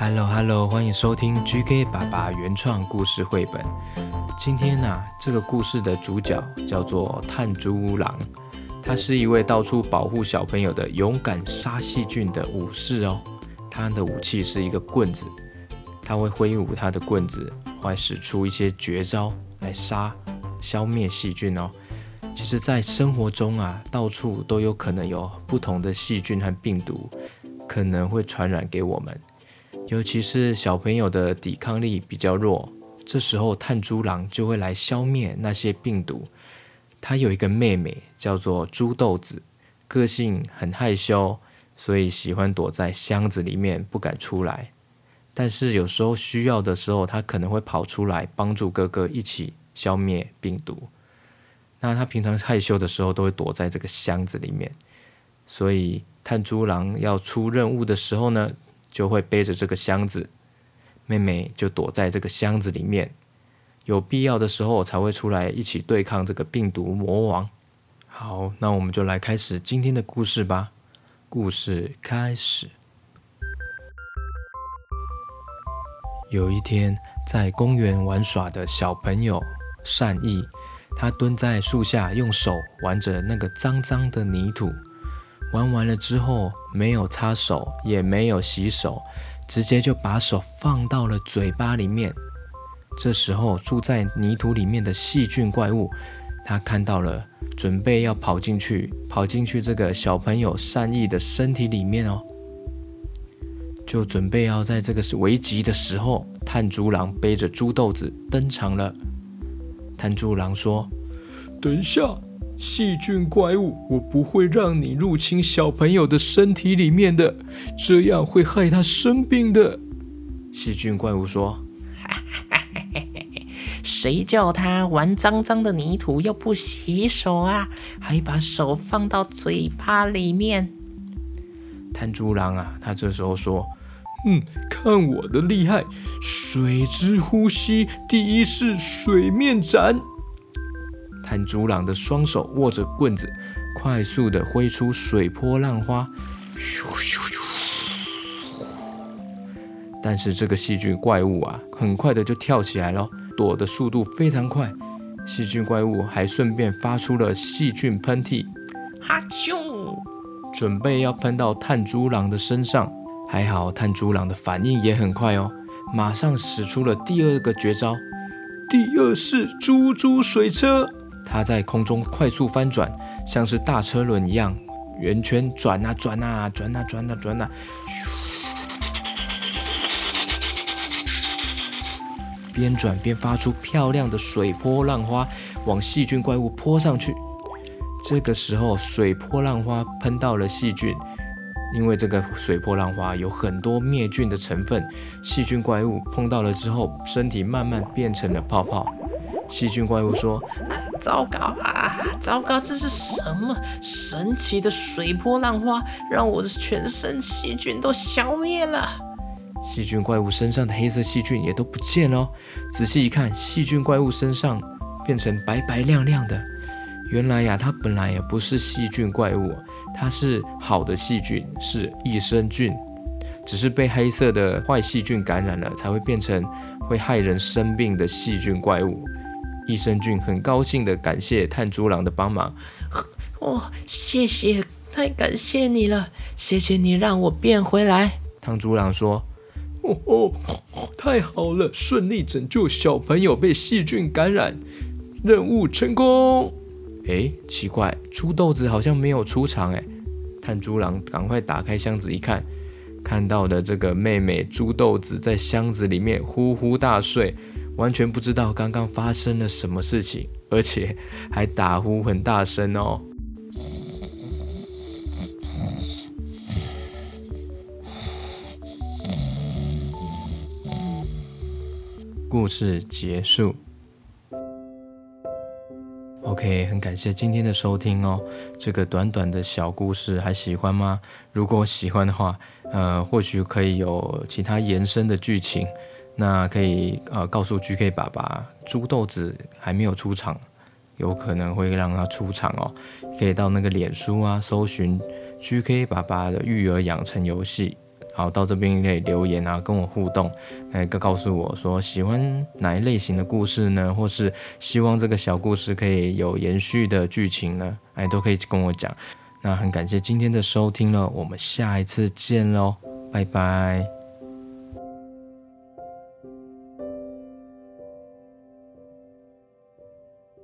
Hello Hello，欢迎收听 GK 爸爸原创故事绘本。今天呢、这个故事的主角叫做炭猪狼，他是一位到处保护小朋友的勇敢杀细菌的武士哦。他的武器是一个棍子，他会挥舞他的棍子，会使出一些绝招来杀、消灭细菌哦。其实，在生活中啊，到处都有可能有不同的细菌和病毒，可能会传染给我们。尤其是小朋友的抵抗力比较弱，这时候炭猪狼就会来消灭那些病毒。他有一个妹妹叫做猪豆子，个性很害羞，所以喜欢躲在箱子里面不敢出来。但是有时候需要的时候，他可能会跑出来帮助哥哥一起消灭病毒。那他平常害羞的时候都会躲在这个箱子里面，所以炭猪狼要出任务的时候呢，就会背着这个箱子，妹妹就躲在这个箱子里面，有必要的时候才会出来一起对抗这个病毒魔王。好，那我们就来开始今天的故事吧。故事开始。有一天，在公园玩耍的小朋友善意，他蹲在树下，用手玩着那个脏脏的泥土。玩完了之后，没有擦手，也没有洗手，直接就把手放到了嘴巴里面。这时候，住在泥土里面的细菌怪物，他看到了，准备要跑进去，跑进去这个小朋友善意的身体里面哦，就准备要在这个是危急的时候，炭猪狼背着猪豆子登场了。炭猪狼说：“等一下。”细菌怪物，我不会让你入侵小朋友的身体里面的，这样会害他生病的。细菌怪物说：“ 谁叫他玩脏脏的泥土又不洗手啊？还把手放到嘴巴里面。”炭猪狼啊，他这时候说：“嗯，看我的厉害，水之呼吸，第一式水面斩。”炭猪郎的双手握着棍子，快速地挥出水波浪花，咻咻咻！但是这个细菌怪物啊，很快的就跳起来了，躲的速度非常快。细菌怪物还顺便发出了细菌喷嚏，哈啾！准备要喷到炭猪狼的身上。还好炭猪狼的反应也很快哦，马上使出了第二个绝招，第二式猪猪水车。它在空中快速翻转，像是大车轮一样圆圈转啊转啊转啊转啊转啊，边转边发出漂亮的水波浪花，往细菌怪物泼上去。这个时候，水波浪花喷到了细菌，因为这个水波浪花有很多灭菌的成分，细菌怪物碰到了之后，身体慢慢变成了泡泡。细菌怪物说。糟糕啊！糟糕，这是什么神奇的水波浪花，让我的全身细菌都消灭了。细菌怪物身上的黑色细菌也都不见了。仔细一看，细菌怪物身上变成白白亮亮的。原来呀，它本来也不是细菌怪物，它是好的细菌，是益生菌，只是被黑色的坏细菌感染了，才会变成会害人生病的细菌怪物。益生菌很高兴地感谢炭猪郎的帮忙。哦，谢谢，太感谢你了，谢谢你让我变回来。炭猪郎说：“哦哦，太好了，顺利拯救小朋友被细菌感染，任务成功。”哎，奇怪，猪豆子好像没有出场哎。炭猪郎赶快打开箱子一看，看到的这个妹妹猪豆子在箱子里面呼呼大睡。完全不知道刚刚发生了什么事情，而且还打呼很大声哦。故事结束。OK，很感谢今天的收听哦。这个短短的小故事还喜欢吗？如果喜欢的话，呃，或许可以有其他延伸的剧情。那可以呃告诉 GK 爸爸，猪豆子还没有出场，有可能会让他出场哦。可以到那个脸书啊，搜寻 GK 爸爸的育儿养成游戏，好，到这边可以留言啊，跟我互动，来告诉我说喜欢哪一类型的故事呢？或是希望这个小故事可以有延续的剧情呢？哎，都可以跟我讲。那很感谢今天的收听了，我们下一次见喽，拜拜。